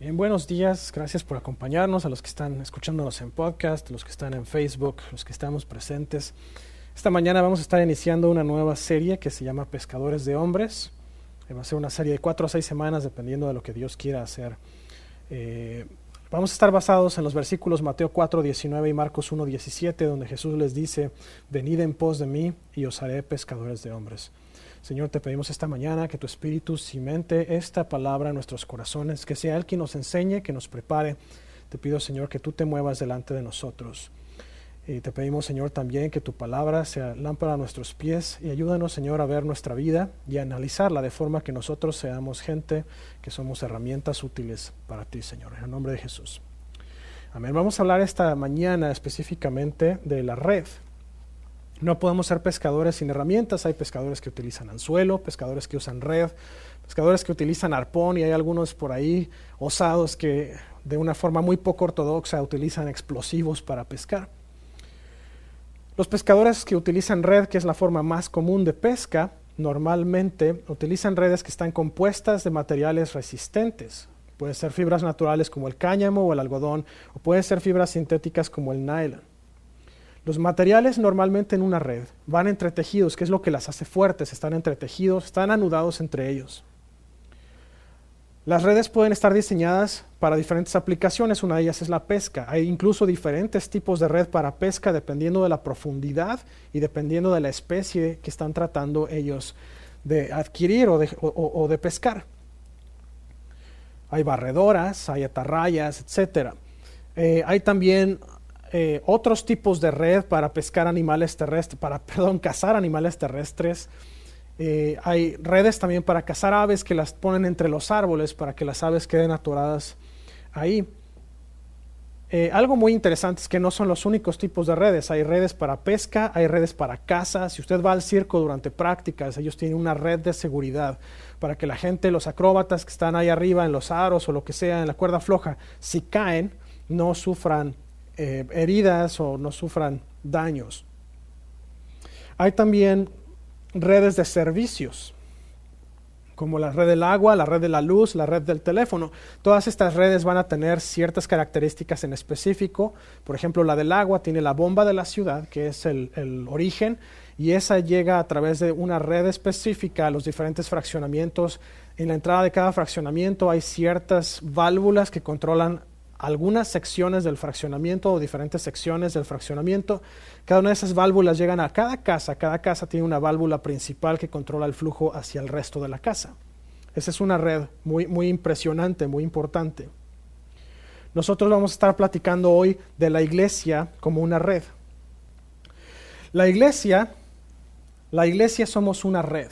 Bien, buenos días, gracias por acompañarnos, a los que están escuchándonos en podcast, los que están en Facebook, los que estamos presentes. Esta mañana vamos a estar iniciando una nueva serie que se llama Pescadores de Hombres. Eh, va a ser una serie de cuatro o seis semanas, dependiendo de lo que Dios quiera hacer. Eh, vamos a estar basados en los versículos Mateo 4, 19 y Marcos 1, 17, donde Jesús les dice, venid en pos de mí y os haré pescadores de hombres. Señor, te pedimos esta mañana que tu Espíritu cimente esta palabra en nuestros corazones, que sea Él quien nos enseñe, que nos prepare. Te pido, Señor, que tú te muevas delante de nosotros. Y te pedimos, Señor, también que tu palabra sea lámpara a nuestros pies y ayúdanos, Señor, a ver nuestra vida y a analizarla de forma que nosotros seamos gente que somos herramientas útiles para ti, Señor. En el nombre de Jesús. Amén. Vamos a hablar esta mañana específicamente de la red. No podemos ser pescadores sin herramientas. Hay pescadores que utilizan anzuelo, pescadores que usan red, pescadores que utilizan arpón y hay algunos por ahí osados que de una forma muy poco ortodoxa utilizan explosivos para pescar. Los pescadores que utilizan red, que es la forma más común de pesca, normalmente utilizan redes que están compuestas de materiales resistentes. Pueden ser fibras naturales como el cáñamo o el algodón, o pueden ser fibras sintéticas como el nylon. Los materiales normalmente en una red van entretejidos, que es lo que las hace fuertes, están entretejidos, están anudados entre ellos. Las redes pueden estar diseñadas para diferentes aplicaciones, una de ellas es la pesca. Hay incluso diferentes tipos de red para pesca dependiendo de la profundidad y dependiendo de la especie que están tratando ellos de adquirir o de, pescar. Hay barredoras, hay atarrayas, etc. Eh, hay también eh, otros tipos de red para pescar animales terrestres, para, perdón, cazar animales terrestres. Eh, hay redes también para cazar aves que las ponen entre los árboles para que las aves queden atoradas ahí. Eh, algo muy interesante es que no son los únicos tipos de redes. Hay redes para pesca, hay redes para caza. Si usted va al circo durante prácticas, ellos tienen una red de seguridad para que la gente, los acróbatas que están ahí arriba en los aros o lo que sea, en la cuerda floja, si caen, no sufran eh, heridas o no sufran daños. Hay también redes de servicios, como la red del agua, la red de la luz, la red del teléfono. Todas estas redes van a tener ciertas características en específico. Por ejemplo, la del agua tiene la bomba de la ciudad, que es el, el origen, y esa llega a través de una red específica a los diferentes fraccionamientos. En la entrada de cada fraccionamiento hay ciertas válvulas que controlan algunas secciones del fraccionamiento o diferentes secciones del fraccionamiento. Cada una de esas válvulas llegan a cada casa. Cada casa tiene una válvula principal que controla el flujo hacia el resto de la casa. Esa es una red muy, muy impresionante, muy importante. Nosotros vamos a estar platicando hoy de la iglesia como una red. La iglesia, la iglesia somos una red.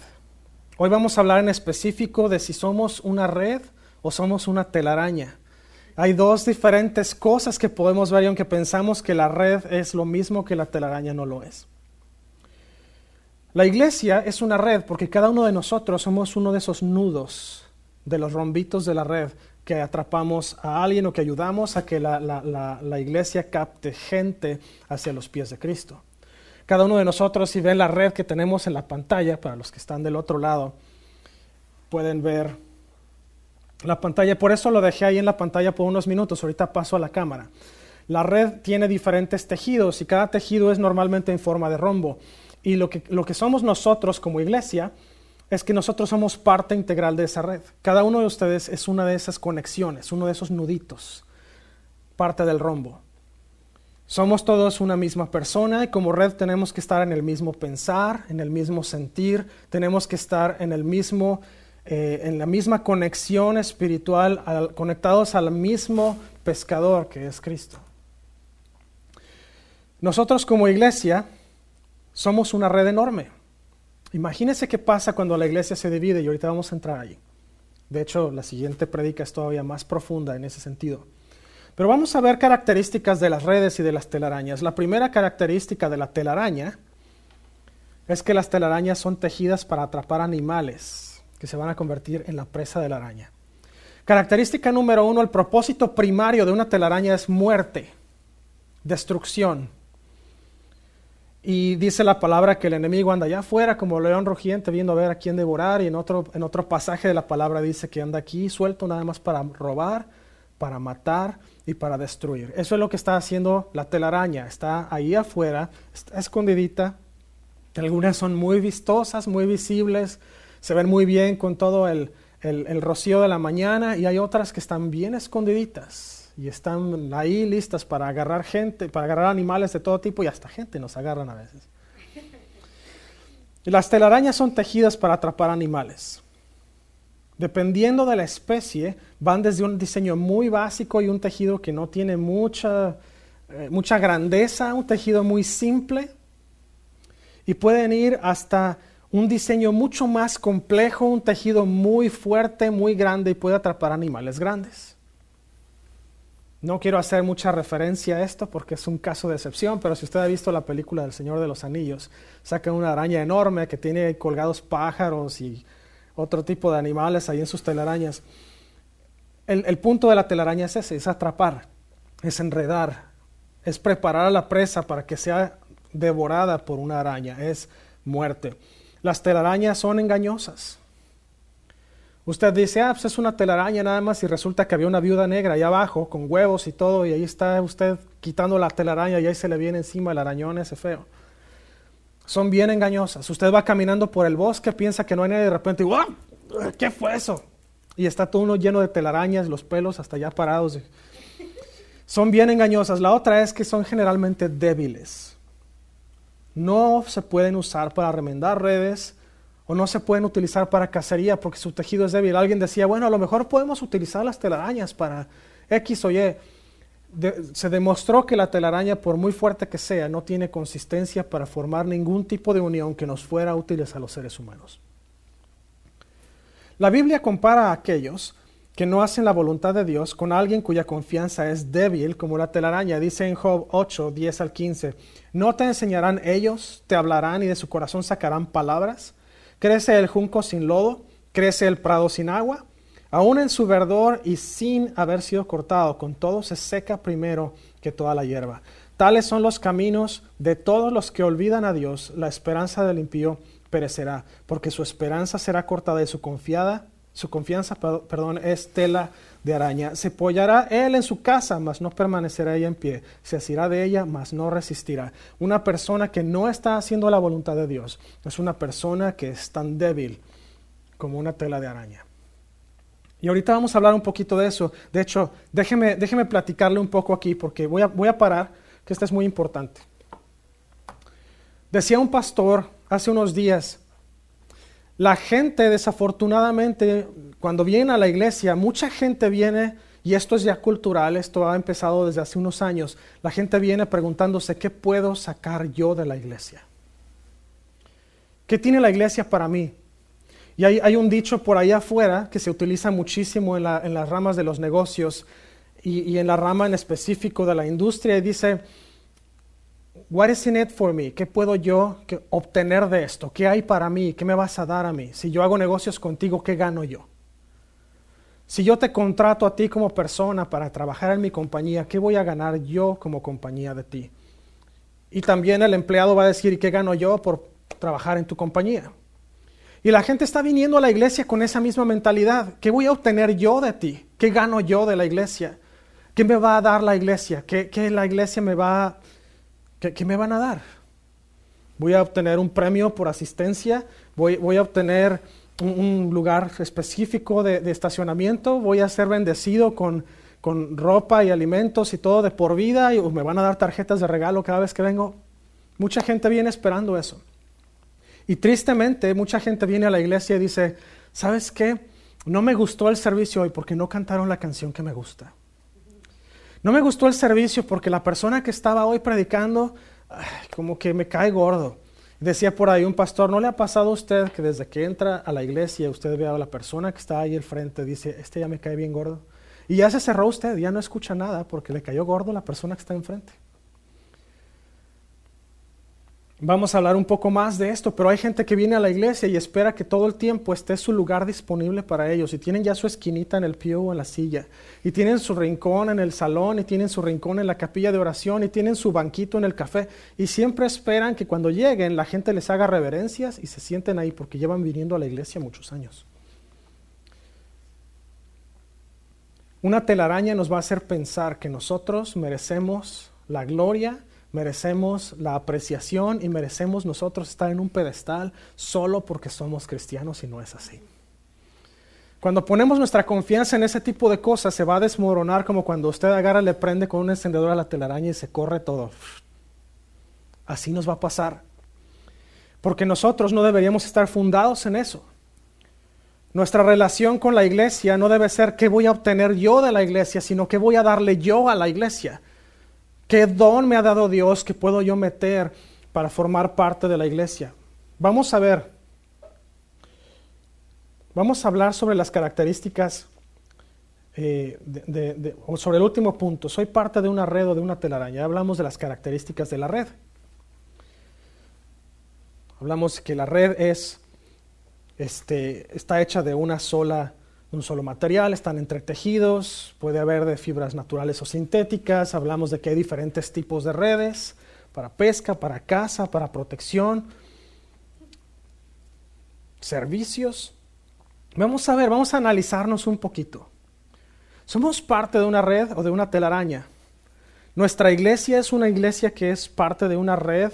Hoy vamos a hablar en específico de si somos una red o somos una telaraña. Hay dos diferentes cosas que podemos ver y aunque pensamos que la red es lo mismo que la telaraña, no lo es. La iglesia es una red porque cada uno de nosotros somos uno de esos nudos de los rombitos de la red que atrapamos a alguien o que ayudamos a que la, la, iglesia capte gente hacia los pies de Cristo. Cada uno de nosotros, si ven la red que tenemos en la pantalla, para los que están del otro lado, pueden ver la pantalla. Por eso lo dejé ahí en la pantalla por unos minutos. Ahorita paso a la cámara. La red tiene diferentes tejidos y cada tejido es normalmente en forma de rombo. Y lo que, lo que somos nosotros como iglesia es que nosotros somos parte integral de esa red. Cada uno de ustedes es una de esas conexiones, uno de esos nuditos, parte del rombo. Somos todos una misma persona y como red tenemos que estar en el mismo pensar, en el mismo sentir, tenemos que estar en el mismo eh, en la misma conexión espiritual, conectados al mismo pescador que es Cristo. Nosotros como iglesia somos una red enorme. Imagínense qué pasa cuando la iglesia se divide y ahorita vamos a entrar allí. De hecho, la siguiente predica es todavía más profunda en ese sentido. Pero vamos a ver características de las redes y de las telarañas. La primera característica de la telaraña es que las telarañas son tejidas para atrapar animales que se van a convertir en la presa de la araña. Característica número uno, el propósito primario de una telaraña es muerte, destrucción. Y dice la palabra que el enemigo anda allá afuera como león rugiente viendo a ver a quién devorar y en otro, en otro pasaje de la palabra dice que anda aquí suelto nada más para robar, para matar y para destruir. Eso es lo que está haciendo la telaraña. Está ahí afuera, está escondidita. Algunas son muy vistosas, muy visibles, se ven muy bien con todo el, el, rocío de la mañana y hay otras que están bien escondiditas y están ahí listas para agarrar gente, para agarrar animales de todo tipo y hasta gente nos agarran a veces. las telarañas son tejidas para atrapar animales. Dependiendo de la especie, van desde un diseño muy básico y un tejido que no tiene mucha, eh, mucha grandeza, un tejido muy simple, y pueden ir hasta un diseño mucho más complejo, un tejido muy fuerte, muy grande y puede atrapar animales grandes. No quiero hacer mucha referencia a esto porque es un caso de excepción, pero si usted ha visto la película del Señor de los Anillos, saca una araña enorme que tiene colgados pájaros y otro tipo de animales ahí en sus telarañas. El, punto de la telaraña es ese, es atrapar, es enredar, es preparar a la presa para que sea devorada por una araña, es muerte. Las telarañas son engañosas. Usted dice, ah, pues es una telaraña nada más y resulta que había una viuda negra ahí abajo con huevos y todo y ahí está usted quitando la telaraña y ahí se le viene encima el arañón ese feo son bien engañosas. Usted va caminando por el bosque, piensa que no hay nadie de repente, ¡wow! ¿Qué fue eso? Y está todo uno lleno de telarañas, los pelos hasta allá parados. Son bien engañosas. La otra es que son generalmente débiles. No se pueden usar para remendar redes o no se pueden utilizar para cacería porque su tejido es débil. Alguien decía, bueno, a lo mejor podemos utilizar las telarañas para X o Y se demostró que la telaraña, por muy fuerte que sea, no tiene consistencia para formar ningún tipo de unión que nos fuera útil a los seres humanos. La Biblia compara a aquellos que no hacen la voluntad de Dios con alguien cuya confianza es débil como la telaraña. Dice en Job 8, 10 al 15, ¿no te enseñarán ellos, te hablarán y de su corazón sacarán palabras? ¿Crece el junco sin lodo? ¿Crece el prado sin agua? Aún en su verdor y sin haber sido cortado, con todo se seca primero que toda la hierba. Tales son los caminos de todos los que olvidan a Dios. La esperanza del impío perecerá, porque su esperanza será cortada y su confiada, su confianza, perdón, es tela de araña. Se apoyará él en su casa, mas no permanecerá ella en pie. Se asirá de ella, mas no resistirá. Una persona que no está haciendo la voluntad de Dios es una persona que es tan débil como una tela de araña. Y ahorita vamos a hablar un poquito de eso. De hecho, déjeme, déjeme platicarle un poco aquí porque voy a, voy a parar, que esto es muy importante. Decía un pastor hace unos días, la gente desafortunadamente, cuando viene a la iglesia, mucha gente viene, y esto es ya cultural, esto ha empezado desde hace unos años, la gente viene preguntándose, ¿qué puedo sacar yo de la iglesia? ¿Qué tiene la iglesia para mí? Y hay, un dicho por allá afuera que se utiliza muchísimo en, las ramas de los negocios y, en la rama en específico de la industria y dice, What is in it for me? ¿Qué puedo yo obtener de esto? ¿Qué hay para mí? ¿Qué me vas a dar a mí? Si yo hago negocios contigo, ¿qué gano yo? Si yo te contrato a ti como persona para trabajar en mi compañía, ¿qué voy a ganar yo como compañía de ti? Y también el empleado va a decir, ¿qué gano yo por trabajar en tu compañía? Y la gente está viniendo a la iglesia con esa misma mentalidad. ¿Qué voy a obtener yo de ti? ¿Qué gano yo de la iglesia? ¿Qué me va a dar la iglesia? ¿Qué, la iglesia me va qué, me van a dar? ¿Voy a obtener un premio por asistencia? ¿Voy, voy a obtener un, lugar específico de, estacionamiento? ¿Voy a ser bendecido con, con ropa y alimentos y todo de por vida? ¿Y me van a dar tarjetas de regalo cada vez que vengo? Mucha gente viene esperando eso. Y tristemente mucha gente viene a la iglesia y dice, ¿sabes qué? No me gustó el servicio hoy porque no cantaron la canción que me gusta. No me gustó el servicio porque la persona que estaba hoy predicando, como que me cae gordo. Decía por ahí un pastor, ¿no le ha pasado a usted que desde que entra a la iglesia usted ve a la persona que está ahí al frente, dice, este ya me cae bien gordo? Y ya se cerró usted, ya no escucha nada porque le cayó gordo la persona que está enfrente. Vamos a hablar un poco más de esto, pero hay gente que viene a la iglesia y espera que todo el tiempo esté su lugar disponible para ellos y tienen ya su esquinita en el pie o en la silla y tienen su rincón en el salón y tienen su rincón en la capilla de oración y tienen su banquito en el café y siempre esperan que cuando lleguen la gente les haga reverencias y se sienten ahí porque llevan viniendo a la iglesia muchos años. Una telaraña nos va a hacer pensar que nosotros merecemos la gloria, merecemos la apreciación y merecemos nosotros estar en un pedestal solo porque somos cristianos y no es así. Cuando ponemos nuestra confianza en ese tipo de cosas, se va a desmoronar como cuando usted agarra, le prende con un encendedor a la telaraña y se corre todo. Así nos va a pasar. Porque nosotros no deberíamos estar fundados en eso. Nuestra relación con la iglesia no debe ser qué voy a obtener yo de la iglesia, sino qué voy a darle yo a la iglesia. ¿Qué don me ha dado Dios que puedo yo meter para formar parte de la iglesia? Vamos a ver Vamos a hablar sobre las características, eh, sobre el último punto. Soy parte de una red o de una telaraña. Hablamos de las características de la red. Hablamos que la red es, este, está hecha de una sola, un solo material, están entretejidos, puede haber de fibras naturales o sintéticas. Hablamos de que hay diferentes tipos de redes para pesca, para caza, para protección, servicios. Vamos a ver, vamos a analizarnos un poquito. ¿Somos parte de una red o de una telaraña? Nuestra iglesia es una iglesia que es parte de una red,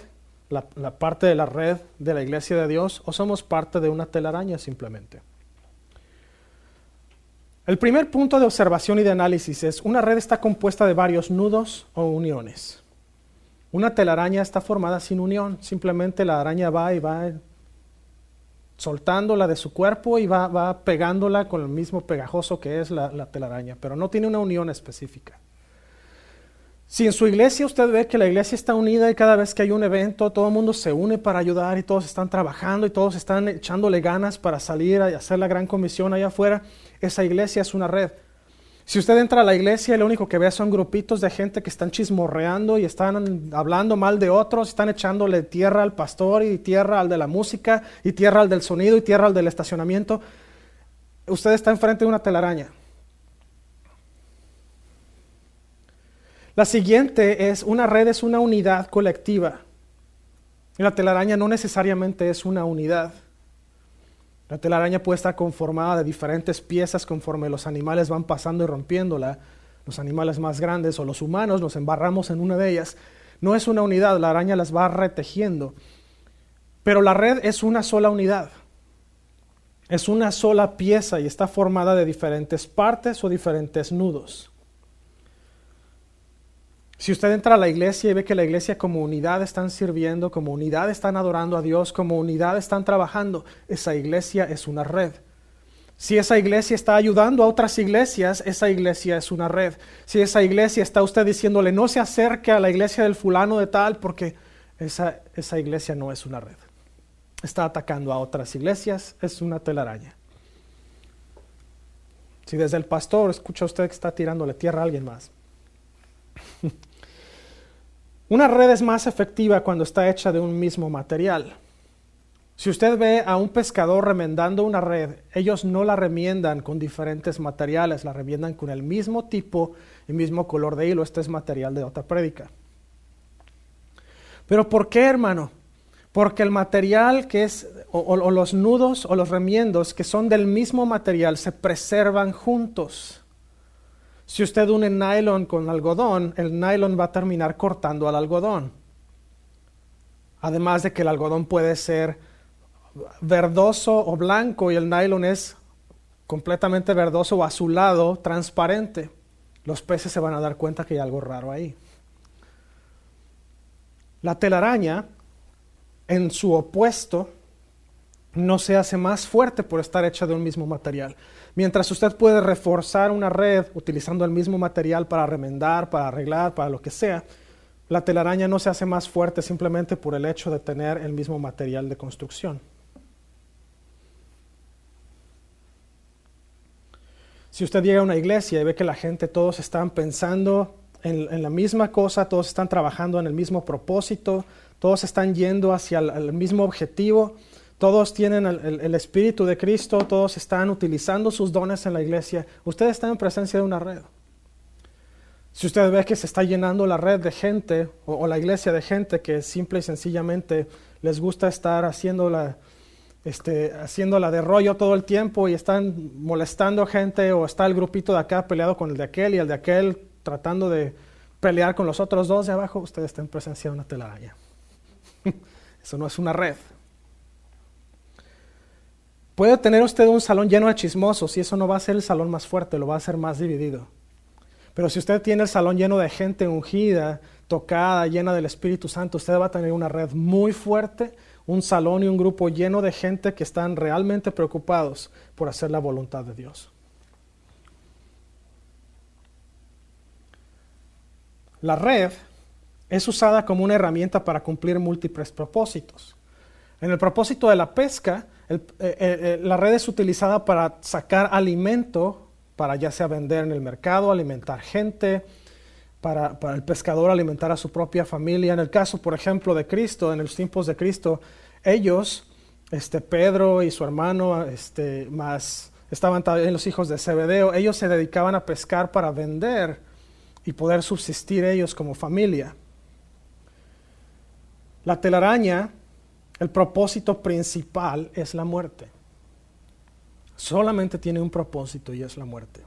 la, parte de la red de la iglesia de Dios, o somos parte de una telaraña simplemente. El primer punto de observación y de análisis es, una red está compuesta de varios nudos o uniones. Una telaraña está formada sin unión, simplemente la araña va y va soltándola de su cuerpo y va, pegándola con el mismo pegajoso que es la, telaraña, pero no tiene una unión específica. Si en su iglesia usted ve que la iglesia está unida y cada vez que hay un evento todo el mundo se une para ayudar y todos están trabajando y todos están echándole ganas para salir a hacer la gran comisión allá afuera, esa iglesia es una red. Si usted entra a la iglesia y lo único que ve son grupitos de gente que están chismorreando y están hablando mal de otros, están echándole tierra al pastor y tierra al de la música y tierra al del sonido y tierra al del estacionamiento, usted está enfrente de una telaraña. La siguiente es, una red es una unidad colectiva. Y la telaraña no necesariamente es una unidad. La telaraña puede estar conformada de diferentes piezas conforme los animales van pasando y rompiéndola. Los animales más grandes o los humanos nos embarramos en una de ellas. No es una unidad, la araña las va retejiendo. Pero la red es una sola unidad. Es una sola pieza y está formada de diferentes partes o diferentes nudos. Si usted entra a la iglesia y ve que la iglesia como unidad están sirviendo, como unidad están adorando a Dios, como unidad están trabajando, esa iglesia es una red. Si esa iglesia está ayudando a otras iglesias, esa iglesia es una red. Si esa iglesia está usted diciéndole no se acerque a la iglesia del fulano de tal, porque esa, esa iglesia no es una red. Está atacando a otras iglesias, es una telaraña. Si desde el pastor escucha usted que está tirándole tierra a alguien más, una red es más efectiva cuando está hecha de un mismo material. Si usted ve a un pescador remendando una red, ellos no la remiendan con diferentes materiales, la remiendan con el mismo tipo y mismo color de hilo. Este es material de otra prédica. Pero ¿por qué, hermano? Porque el material que es, o, o los nudos o los remiendos que son del mismo material se preservan juntos. Si usted une nylon con algodón, el nylon va a terminar cortando al algodón. Además de que el algodón puede ser verdoso o blanco y el nylon es completamente verdoso o azulado, transparente. Los peces se van a dar cuenta que hay algo raro ahí. La telaraña, en su opuesto, no se hace más fuerte por estar hecha de un mismo material. Mientras usted puede reforzar una red utilizando el mismo material para remendar, para arreglar, para lo que sea, la telaraña no se hace más fuerte simplemente por el hecho de tener el mismo material de construcción. Si usted llega a una iglesia y ve que la gente, todos están pensando en, la misma cosa, todos están trabajando en el mismo propósito, todos están yendo hacia el mismo objetivo, todos tienen el, Espíritu de Cristo, todos están utilizando sus dones en la iglesia. Usted está en presencia de una red. Si usted ve que se está llenando la red de gente o, la iglesia de gente que simple y sencillamente les gusta estar haciendo la, este, haciéndola de rollo todo el tiempo y están molestando gente o está el grupito de acá peleado con el de aquel y el de aquel tratando de pelear con los otros dos de abajo, ustedes están presencia de una telaraña. Eso no es una red. Puede tener usted un salón lleno de chismosos y eso no va a ser el salón más fuerte, lo va a hacer más dividido. Pero si usted tiene el salón lleno de gente ungida, tocada, llena del Espíritu Santo, usted va a tener una red muy fuerte, un salón y un grupo lleno de gente que están realmente preocupados por hacer la voluntad de Dios. La red es usada como una herramienta para cumplir múltiples propósitos. En el propósito de la pesca, eh, eh, eh, la red es utilizada para sacar alimento, para ya sea vender en el mercado, alimentar gente, para, el pescador alimentar a su propia familia. En el caso, por ejemplo, de Cristo, en los tiempos de Cristo, ellos, este, Pedro y su hermano, este, más estaban también los hijos de Zebedeo, ellos se dedicaban a pescar para vender y poder subsistir ellos como familia. La telaraña, el propósito principal es la muerte. Solamente tiene un propósito y es la muerte.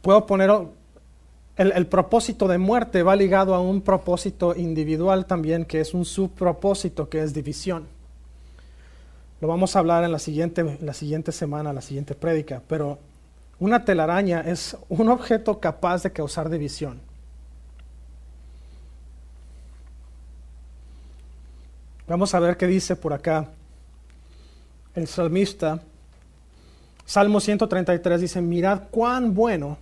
Puedo poner el, propósito de muerte va ligado a un propósito individual también, que es un subpropósito, que es división. Lo vamos a hablar en la siguiente, la siguiente semana, la siguiente prédica, pero una telaraña es un objeto capaz de causar división. Vamos a ver qué dice por acá el salmista. Salmo 133 dice, mirad cuán bueno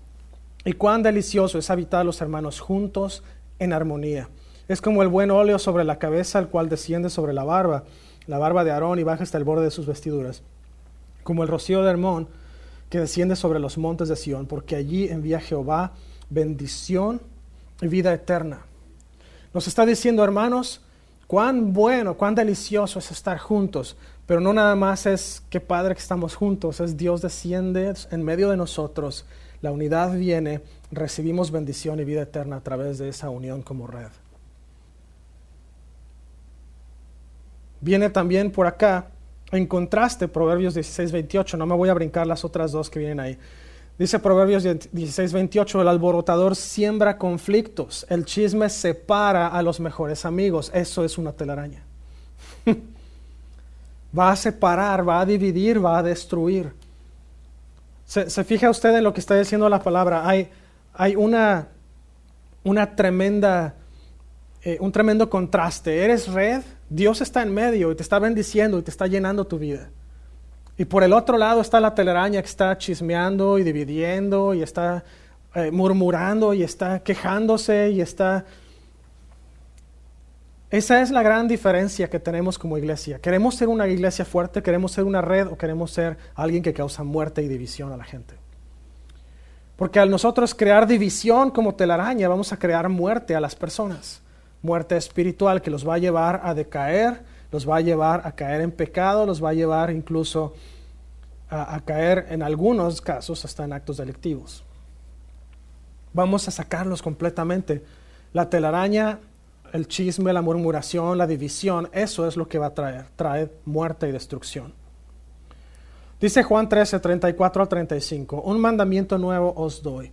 y cuán delicioso es habitar a los hermanos juntos en armonía. Es como el buen óleo sobre la cabeza, el cual desciende sobre la barba, la barba de Aarón y baja hasta el borde de sus vestiduras. Como el rocío de Hermón que desciende sobre los montes de Sión, porque allí envía Jehová bendición y vida eterna. Nos está diciendo, hermanos, cuán bueno, cuán delicioso es estar juntos, pero no nada más es que padre que estamos juntos, es Dios desciende en medio de nosotros, la unidad viene, recibimos bendición y vida eterna a través de esa unión como red. Viene también por acá en contraste, Proverbios 16, 28, no me voy a brincar las otras dos que vienen ahí. Dice Proverbios 16, 28, el alborotador siembra conflictos, el chisme separa a los mejores amigos. Eso es una telaraña. va a separar, va a dividir, va a destruir. Se, fija usted en lo que está diciendo la palabra. Hay, hay una, una tremenda, eh, un tremendo contraste. Eres red, Dios está en medio y te está bendiciendo y te está llenando tu vida. Y por el otro lado está la telaraña que está chismeando y dividiendo y está eh, murmurando y está quejándose y está... Esa es la gran diferencia que tenemos como iglesia. ¿Queremos ser una iglesia fuerte? ¿Queremos ser una red o queremos ser alguien que causa muerte y división a la gente? Porque al nosotros crear división como telaraña, vamos a crear muerte a las personas muerte espiritual que los va a llevar a decaer, los va a llevar a caer en pecado, los va a llevar incluso a, caer en algunos casos hasta en actos delictivos. Vamos a sacarlos completamente. La telaraña, el chisme, la murmuración, la división, eso es lo que va a traer, trae muerte y destrucción. Dice Juan 13, 34 al 35, un mandamiento nuevo os doy,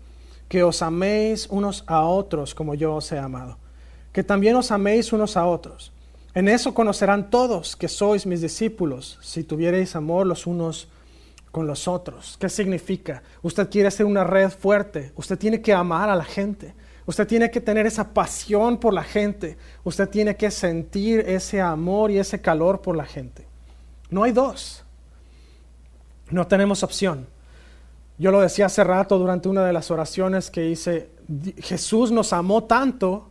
que os améis unos a otros como yo os he amado que también os améis unos a otros. En eso conocerán todos que sois mis discípulos, si tuviereis amor los unos con los otros. ¿Qué significa? Usted quiere ser una red fuerte, usted tiene que amar a la gente, usted tiene que tener esa pasión por la gente, usted tiene que sentir ese amor y ese calor por la gente. No hay dos, no tenemos opción. Yo lo decía hace rato durante una de las oraciones que hice, Jesús nos amó tanto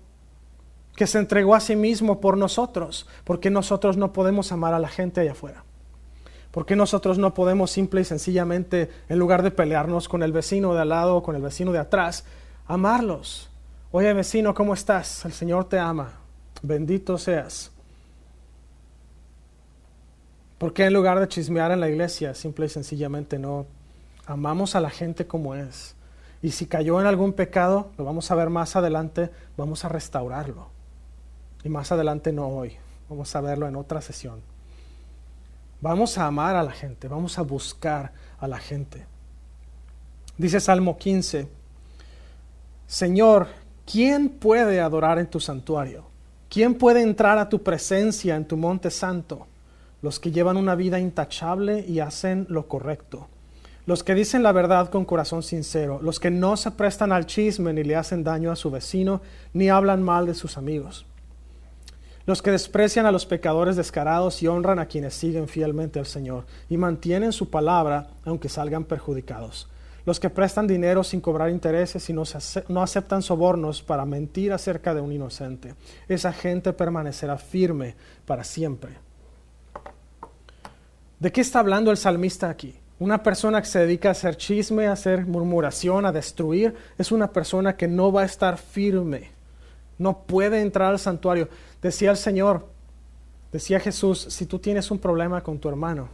que se entregó a sí mismo por nosotros, porque nosotros no podemos amar a la gente allá afuera. porque nosotros no podemos simple y sencillamente, en lugar de pelearnos con el vecino de al lado o con el vecino de atrás, amarlos? Oye vecino, ¿cómo estás? El Señor te ama. Bendito seas. ¿Por qué en lugar de chismear en la iglesia, simple y sencillamente no amamos a la gente como es? Y si cayó en algún pecado, lo vamos a ver más adelante, vamos a restaurarlo. Y más adelante no hoy. Vamos a verlo en otra sesión. Vamos a amar a la gente, vamos a buscar a la gente. Dice Salmo 15, Señor, ¿quién puede adorar en tu santuario? ¿Quién puede entrar a tu presencia en tu monte santo? Los que llevan una vida intachable y hacen lo correcto. Los que dicen la verdad con corazón sincero. Los que no se prestan al chisme ni le hacen daño a su vecino, ni hablan mal de sus amigos los que desprecian a los pecadores descarados y honran a quienes siguen fielmente al Señor y mantienen su palabra aunque salgan perjudicados. Los que prestan dinero sin cobrar intereses y no, no aceptan sobornos para mentir acerca de un inocente. Esa gente permanecerá firme para siempre. ¿De qué está hablando el salmista aquí? Una persona que se dedica a hacer chisme, a hacer murmuración, a destruir, es una persona que no va a estar firme. No puede entrar al santuario. Decía el Señor, decía Jesús, si tú tienes un problema con tu hermano,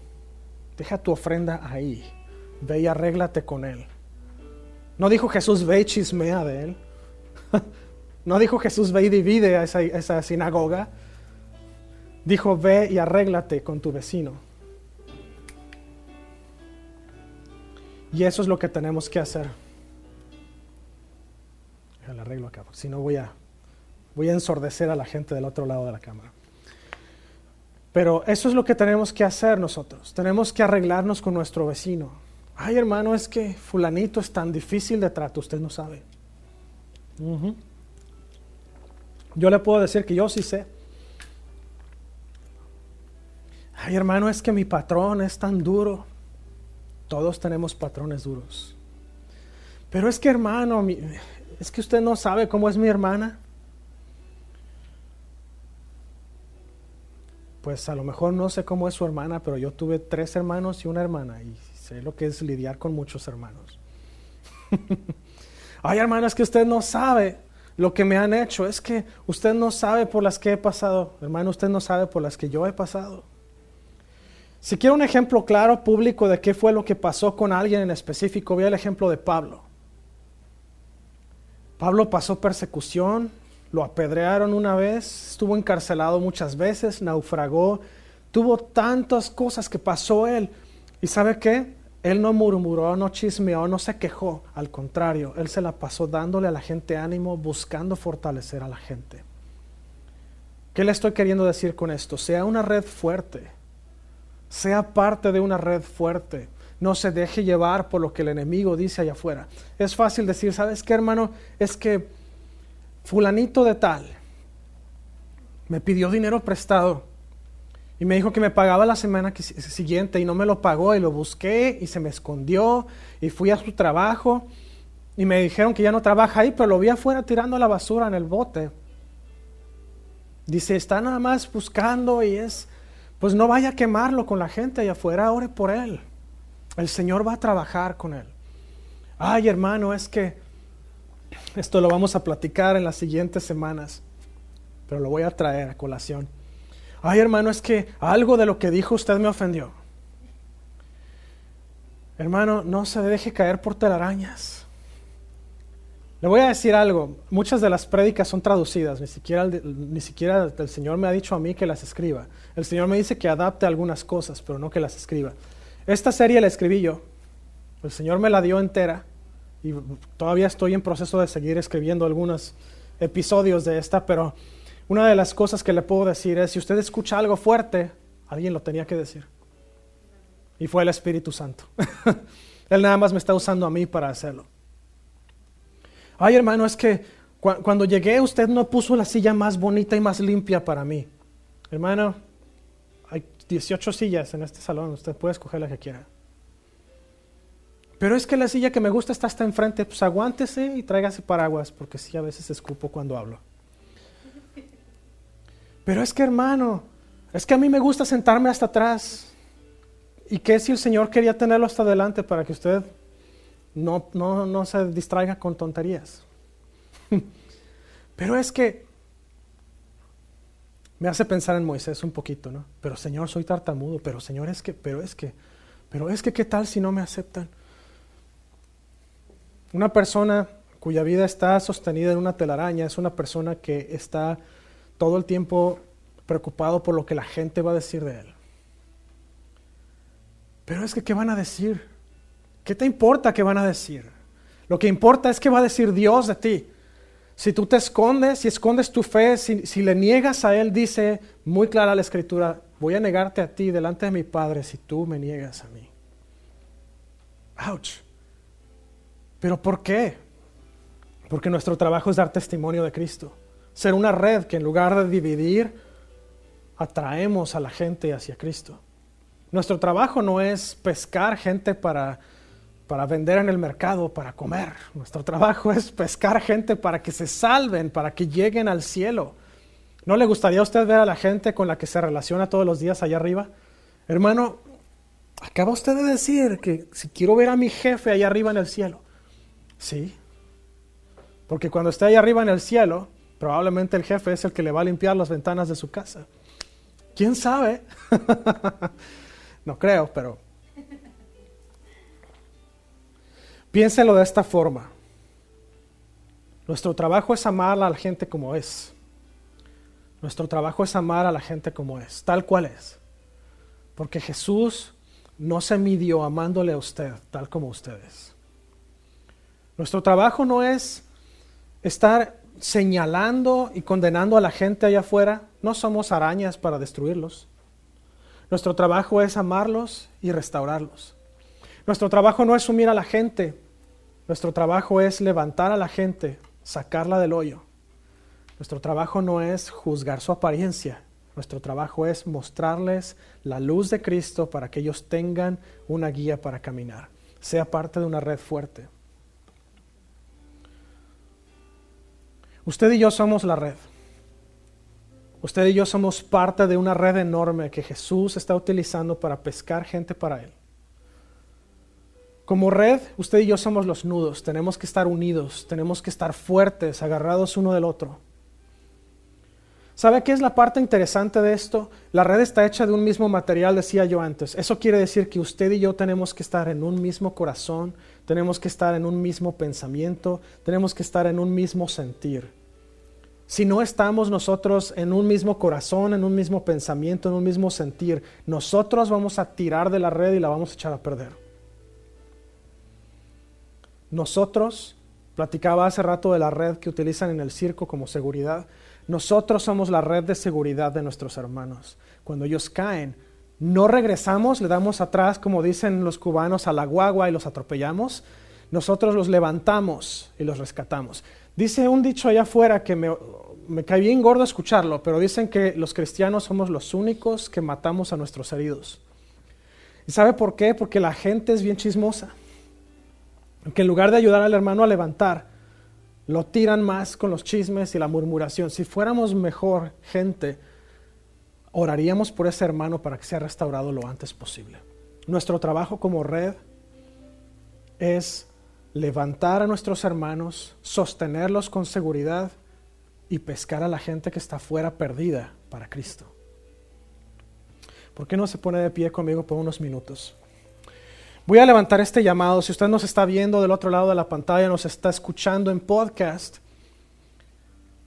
deja tu ofrenda ahí, ve y arréglate con él. No dijo Jesús, ve y chismea de él. no dijo Jesús, ve y divide a esa, esa sinagoga. Dijo, ve y arréglate con tu vecino. Y eso es lo que tenemos que hacer. El arreglo acá, si no voy a voy a ensordecer a la gente del otro lado de la cámara. Pero eso es lo que tenemos que hacer nosotros. Tenemos que arreglarnos con nuestro vecino. Ay, hermano, es que fulanito es tan difícil de trato, usted no sabe. Yo le puedo decir que yo sí sé. Ay, hermano, es que mi patrón es tan duro. Todos tenemos patrones duros. Pero es que, hermano, es que usted no sabe cómo es mi hermana. Pues a lo mejor no sé cómo es su hermana, pero yo tuve tres hermanos y una hermana y sé lo que es lidiar con muchos hermanos. Ay, hermano, es que usted no sabe lo que me han hecho, es que usted no sabe por las que he pasado, hermano, usted no sabe por las que yo he pasado. Si quiere un ejemplo claro, público, de qué fue lo que pasó con alguien en específico, vea el ejemplo de Pablo. Pablo pasó persecución, lo apedrearon una vez, estuvo encarcelado muchas veces, naufragó, tuvo tantas cosas que pasó él. ¿Y sabe qué? Él no murmuró, no chismeó, no se quejó. Al contrario, él se la pasó dándole a la gente ánimo, buscando fortalecer a la gente. ¿Qué le estoy queriendo decir con esto? Sea una red fuerte. Sea parte de una red fuerte. No se deje llevar por lo que el enemigo dice allá afuera. Es fácil decir, ¿sabes qué, hermano? Es que fulanito de tal me pidió dinero prestado y me dijo que me pagaba la semana siguiente y no me lo pagó y lo busqué y se me escondió y fui a su trabajo y me dijeron que ya no trabaja ahí, pero lo vi afuera tirando la basura en el bote. Dice, está nada más buscando y es, pues no vaya a quemarlo con la gente allá afuera, ore por él. El Señor va a trabajar con él. Ay, hermano, es que esto lo vamos a platicar en las siguientes semanas, pero lo voy a traer a colación. Ay, hermano, es que algo de lo que dijo usted me ofendió. Hermano, no se deje caer por telarañas. Le voy a decir algo, muchas de las prédicas son traducidas, ni siquiera, ni siquiera el Señor me ha dicho a mí que las escriba. El Señor me dice que adapte algunas cosas, pero no que las escriba. Esta serie la escribí yo. El Señor me la dio entera y todavía estoy en proceso de seguir escribiendo algunos episodios de esta, pero una de las cosas que le puedo decir es, si usted escucha algo fuerte, alguien lo tenía que decir. Y fue el Espíritu Santo. Él nada más me está usando a mí para hacerlo. Ay, hermano, es que cuando llegué usted no puso la silla más bonita y más limpia para mí. Hermano, hay 18 sillas en este salón, usted puede escoger la que quiera. Pero es que la silla que me gusta está hasta enfrente, pues aguántese y tráigase paraguas, porque sí, a veces escupo cuando hablo. Pero es que hermano, es que a mí me gusta sentarme hasta atrás. ¿Y qué si el Señor quería tenerlo hasta adelante para que usted no, no, no se distraiga con tonterías? Pero es que me hace pensar en Moisés un poquito, ¿no? Pero Señor, soy tartamudo, pero Señor, es que, pero es que, pero es que, ¿qué tal si no me aceptan? Una persona cuya vida está sostenida en una telaraña es una persona que está todo el tiempo preocupado por lo que la gente va a decir de él. Pero es que, ¿qué van a decir? ¿Qué te importa qué van a decir? Lo que importa es qué va a decir Dios de ti. Si tú te escondes, si escondes tu fe, si, si, le niegas a Él, dice muy clara la Escritura, voy a negarte a ti delante de mi Padre si tú me niegas a mí. Ouch. ¿Pero por qué? Porque nuestro trabajo es dar testimonio de Cristo. Ser una red que en lugar de dividir, atraemos a la gente hacia Cristo. Nuestro trabajo no es pescar gente para, para vender en el mercado, para comer. Nuestro trabajo es pescar gente para que se salven, para que lleguen al cielo. ¿No le gustaría a usted ver a la gente con la que se relaciona todos los días allá arriba? Hermano, acaba usted de decir que si quiero ver a mi jefe allá arriba en el cielo. Sí. Porque cuando esté allá arriba en el cielo, probablemente el jefe es el que le va a limpiar las ventanas de su casa. ¿Quién sabe? no creo, pero... Piénselo de esta forma. Nuestro trabajo es amar a la gente como es. Nuestro trabajo es amar a la gente como es, tal cual es. Porque Jesús no se midió amándole a usted tal como usted es. Nuestro trabajo no es estar señalando y condenando a la gente allá afuera. No somos arañas para destruirlos. Nuestro trabajo es amarlos y restaurarlos. Nuestro trabajo no es sumir a la gente. Nuestro trabajo es levantar a la gente, sacarla del hoyo. Nuestro trabajo no es juzgar su apariencia. Nuestro trabajo es mostrarles la luz de Cristo para que ellos tengan una guía para caminar, sea parte de una red fuerte. Usted y yo somos la red. Usted y yo somos parte de una red enorme que Jesús está utilizando para pescar gente para Él. Como red, usted y yo somos los nudos. Tenemos que estar unidos, tenemos que estar fuertes, agarrados uno del otro. ¿Sabe qué es la parte interesante de esto? La red está hecha de un mismo material, decía yo antes. Eso quiere decir que usted y yo tenemos que estar en un mismo corazón, tenemos que estar en un mismo pensamiento, tenemos que estar en un mismo sentir. Si no estamos nosotros en un mismo corazón, en un mismo pensamiento, en un mismo sentir, nosotros vamos a tirar de la red y la vamos a echar a perder. Nosotros, platicaba hace rato de la red que utilizan en el circo como seguridad, nosotros somos la red de seguridad de nuestros hermanos. Cuando ellos caen, no regresamos, le damos atrás, como dicen los cubanos, a la guagua y los atropellamos. Nosotros los levantamos y los rescatamos. Dice un dicho allá afuera que me, me cae bien gordo escucharlo, pero dicen que los cristianos somos los únicos que matamos a nuestros heridos. ¿Y sabe por qué? Porque la gente es bien chismosa. Que en lugar de ayudar al hermano a levantar, lo tiran más con los chismes y la murmuración. Si fuéramos mejor gente, oraríamos por ese hermano para que sea restaurado lo antes posible. Nuestro trabajo como red es levantar a nuestros hermanos, sostenerlos con seguridad y pescar a la gente que está fuera perdida para Cristo. ¿Por qué no se pone de pie conmigo por unos minutos? Voy a levantar este llamado. Si usted nos está viendo del otro lado de la pantalla, nos está escuchando en podcast,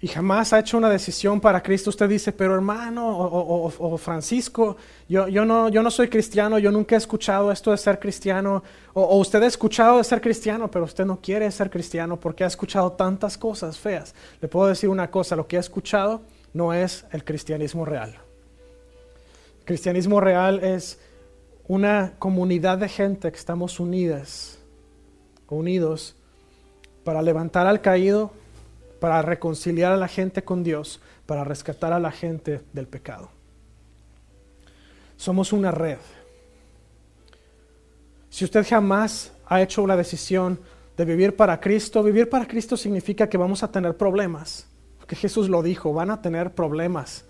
y jamás ha hecho una decisión para Cristo, usted dice, pero hermano o, Francisco, yo, yo, no, yo no soy cristiano, yo nunca he escuchado esto de ser cristiano, o, usted ha escuchado de ser cristiano, pero usted no quiere ser cristiano porque ha escuchado tantas cosas feas. Le puedo decir una cosa, lo que ha escuchado no es el cristianismo real. El cristianismo real es una comunidad de gente que estamos unidas, unidos, para levantar al caído para reconciliar a la gente con Dios, para rescatar a la gente del pecado. Somos una red. Si usted jamás ha hecho una decisión de vivir para Cristo, vivir para Cristo significa que vamos a tener problemas, porque Jesús lo dijo, van a tener problemas.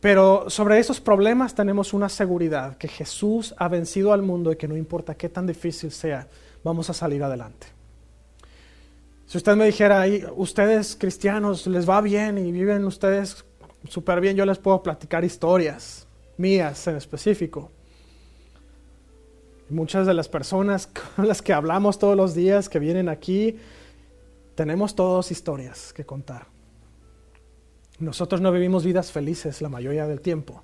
Pero sobre esos problemas tenemos una seguridad, que Jesús ha vencido al mundo y que no importa qué tan difícil sea, vamos a salir adelante. Si usted me dijera, ustedes cristianos les va bien y viven ustedes súper bien, yo les puedo platicar historias mías en específico. Muchas de las personas con las que hablamos todos los días, que vienen aquí, tenemos todas historias que contar. Nosotros no vivimos vidas felices la mayoría del tiempo.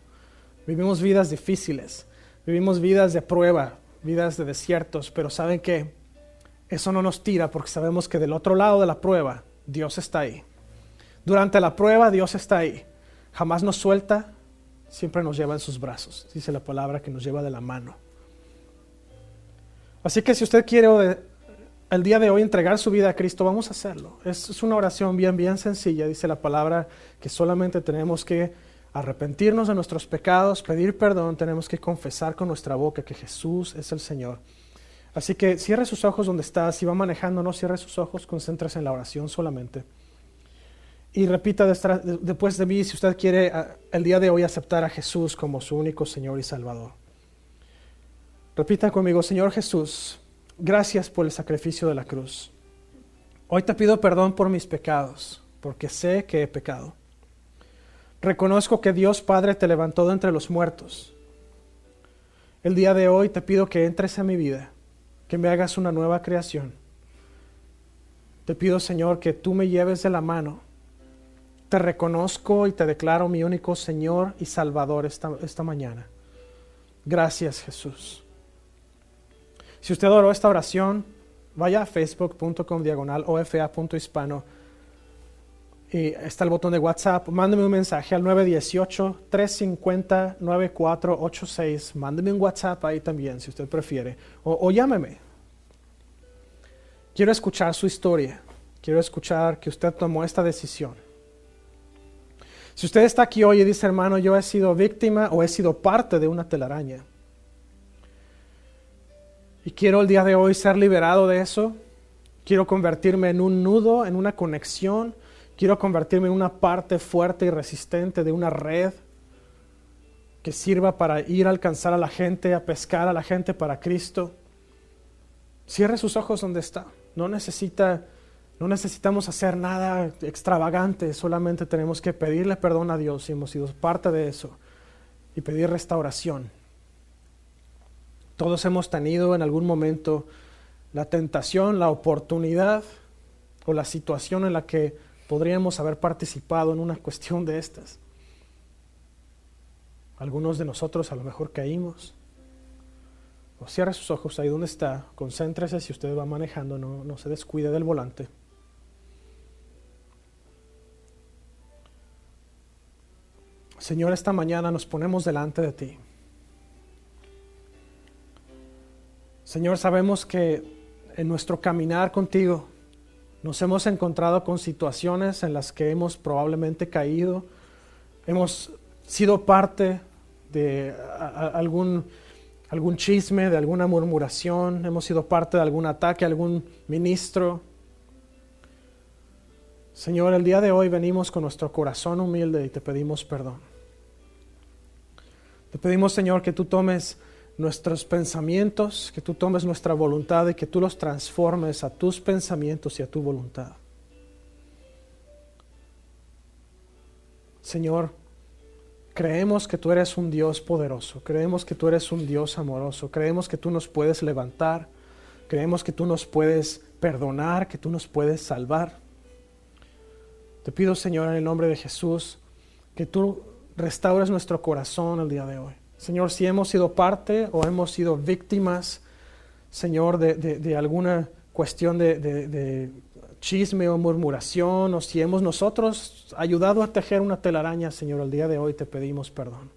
Vivimos vidas difíciles, vivimos vidas de prueba, vidas de desiertos, pero ¿saben qué? Eso no nos tira porque sabemos que del otro lado de la prueba Dios está ahí. Durante la prueba Dios está ahí. Jamás nos suelta, siempre nos lleva en sus brazos. Dice la palabra que nos lleva de la mano. Así que si usted quiere el día de hoy entregar su vida a Cristo, vamos a hacerlo. Es, una oración bien, bien sencilla. Dice la palabra que solamente tenemos que arrepentirnos de nuestros pecados, pedir perdón, tenemos que confesar con nuestra boca que Jesús es el Señor. Así que cierre sus ojos donde está, si va manejando, no cierre sus ojos, concéntrese en la oración solamente. Y repita después de mí si usted quiere el día de hoy aceptar a Jesús como su único Señor y Salvador. Repita conmigo, Señor Jesús, gracias por el sacrificio de la cruz. Hoy te pido perdón por mis pecados, porque sé que he pecado. Reconozco que Dios Padre te levantó de entre los muertos. El día de hoy te pido que entres en mi vida, que me hagas una nueva creación. Te pido, Señor, que tú me lleves de la mano. Te reconozco y te declaro mi único Señor y Salvador esta, esta mañana. Gracias, Jesús. Si usted oró esta oración, vaya a facebook.com diagonal ofa.hispano y está el botón de WhatsApp. Mándeme un mensaje al 918-350-9486. Mándeme un WhatsApp ahí también, si usted prefiere. O, o llámeme. Quiero escuchar su historia. Quiero escuchar que usted tomó esta decisión. Si usted está aquí hoy y dice, hermano, yo he sido víctima o he sido parte de una telaraña. Y quiero el día de hoy ser liberado de eso. Quiero convertirme en un nudo, en una conexión Quiero convertirme en una parte fuerte y resistente de una red que sirva para ir a alcanzar a la gente, a pescar a la gente para Cristo. Cierre sus ojos donde está. No necesita no necesitamos hacer nada extravagante, solamente tenemos que pedirle perdón a Dios si hemos sido parte de eso y pedir restauración. Todos hemos tenido en algún momento la tentación, la oportunidad o la situación en la que podríamos haber participado en una cuestión de estas. Algunos de nosotros a lo mejor caímos. O cierre sus ojos ahí donde está, concéntrese si usted va manejando, no, no se descuide del volante. Señor, esta mañana nos ponemos delante de ti. Señor, sabemos que en nuestro caminar contigo, nos hemos encontrado con situaciones en las que hemos probablemente caído, hemos sido parte de algún, algún chisme, de alguna murmuración, hemos sido parte de algún ataque a algún ministro. Señor, el día de hoy venimos con nuestro corazón humilde y te pedimos perdón. Te pedimos, Señor, que tú tomes nuestros pensamientos, que tú tomes nuestra voluntad y que tú los transformes a tus pensamientos y a tu voluntad. Señor, creemos que tú eres un Dios poderoso, creemos que tú eres un Dios amoroso, creemos que tú nos puedes levantar, creemos que tú nos puedes perdonar, que tú nos puedes salvar. Te pido, Señor, en el nombre de Jesús, que tú restaures nuestro corazón el día de hoy. Señor, si hemos sido parte o hemos sido víctimas, Señor, de, alguna cuestión de, chisme o murmuración, o si hemos nosotros ayudado a tejer una telaraña, Señor, el día de hoy te pedimos perdón.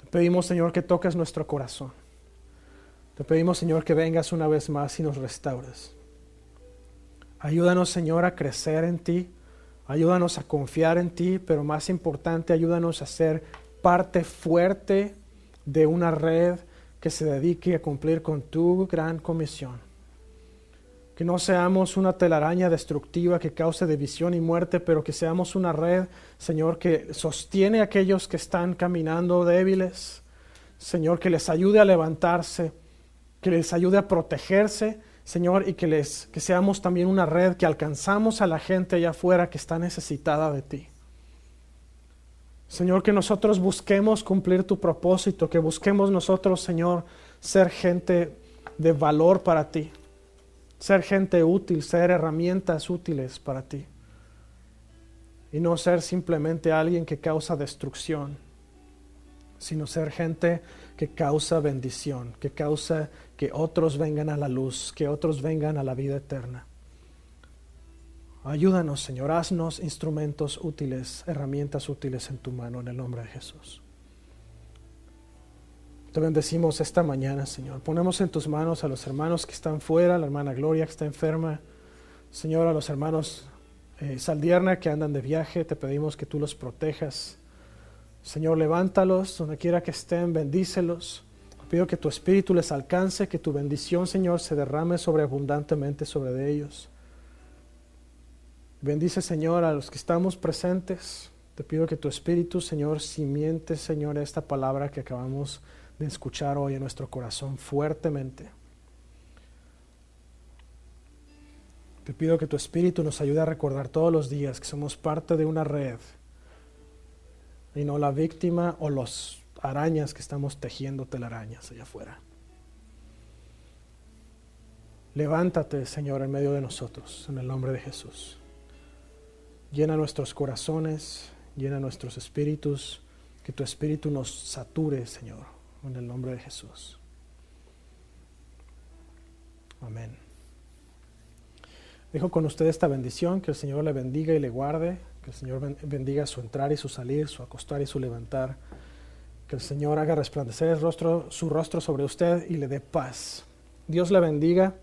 Te pedimos, Señor, que toques nuestro corazón. Te pedimos, Señor, que vengas una vez más y nos restaures. Ayúdanos, Señor, a crecer en ti. Ayúdanos a confiar en ti, pero más importante, ayúdanos a ser parte fuerte de una red que se dedique a cumplir con tu gran comisión. Que no seamos una telaraña destructiva que cause división y muerte, pero que seamos una red, Señor, que sostiene a aquellos que están caminando débiles. Señor, que les ayude a levantarse, que les ayude a protegerse, Señor, y que, les, que seamos también una red que alcanzamos a la gente allá afuera que está necesitada de ti. Señor, que nosotros busquemos cumplir tu propósito, que busquemos nosotros, Señor, ser gente de valor para ti, ser gente útil, ser herramientas útiles para ti. y no ser simplemente alguien que causa destrucción, sino ser gente que causa bendición, que causa que otros vengan a la luz, que otros vengan a la vida eterna. Ayúdanos, Señor, haznos instrumentos útiles, herramientas útiles en tu mano, en el nombre de Jesús. Te bendecimos esta mañana, Señor. Ponemos en tus manos a los hermanos que están fuera, la hermana Gloria que está enferma, Señor, a los hermanos eh, Saldierna que andan de viaje, te pedimos que tú los protejas. Señor, levántalos donde quiera que estén, bendícelos. Pido que tu espíritu les alcance, que tu bendición, Señor, se derrame sobreabundantemente sobre ellos. Bendice, Señor, a los que estamos presentes. Te pido que tu espíritu, Señor, simiente, Señor, esta palabra que acabamos de escuchar hoy en nuestro corazón fuertemente. Te pido que tu espíritu nos ayude a recordar todos los días que somos parte de una red y no la víctima o los arañas que estamos tejiendo telarañas allá afuera. Levántate, Señor, en medio de nosotros, en el nombre de Jesús. Llena nuestros corazones, llena nuestros espíritus, que tu espíritu nos sature, Señor, en el nombre de Jesús. Amén. Dejo con usted esta bendición, que el Señor le bendiga y le guarde, que el Señor bendiga su entrar y su salir, su acostar y su levantar. Que el Señor haga resplandecer su rostro sobre usted y le dé paz. Dios le bendiga.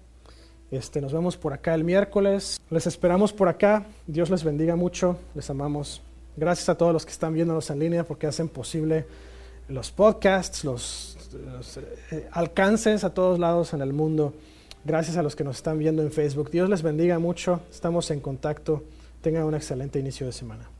Este, nos vemos por acá el miércoles. Les esperamos por acá. Dios les bendiga mucho. Les amamos. Gracias a todos los que están viéndonos en línea porque hacen posible los podcasts, los, eh, alcances a todos lados en el mundo. Gracias a los que nos están viendo en Facebook. Dios les bendiga mucho. Estamos en contacto. Tengan un excelente inicio de semana.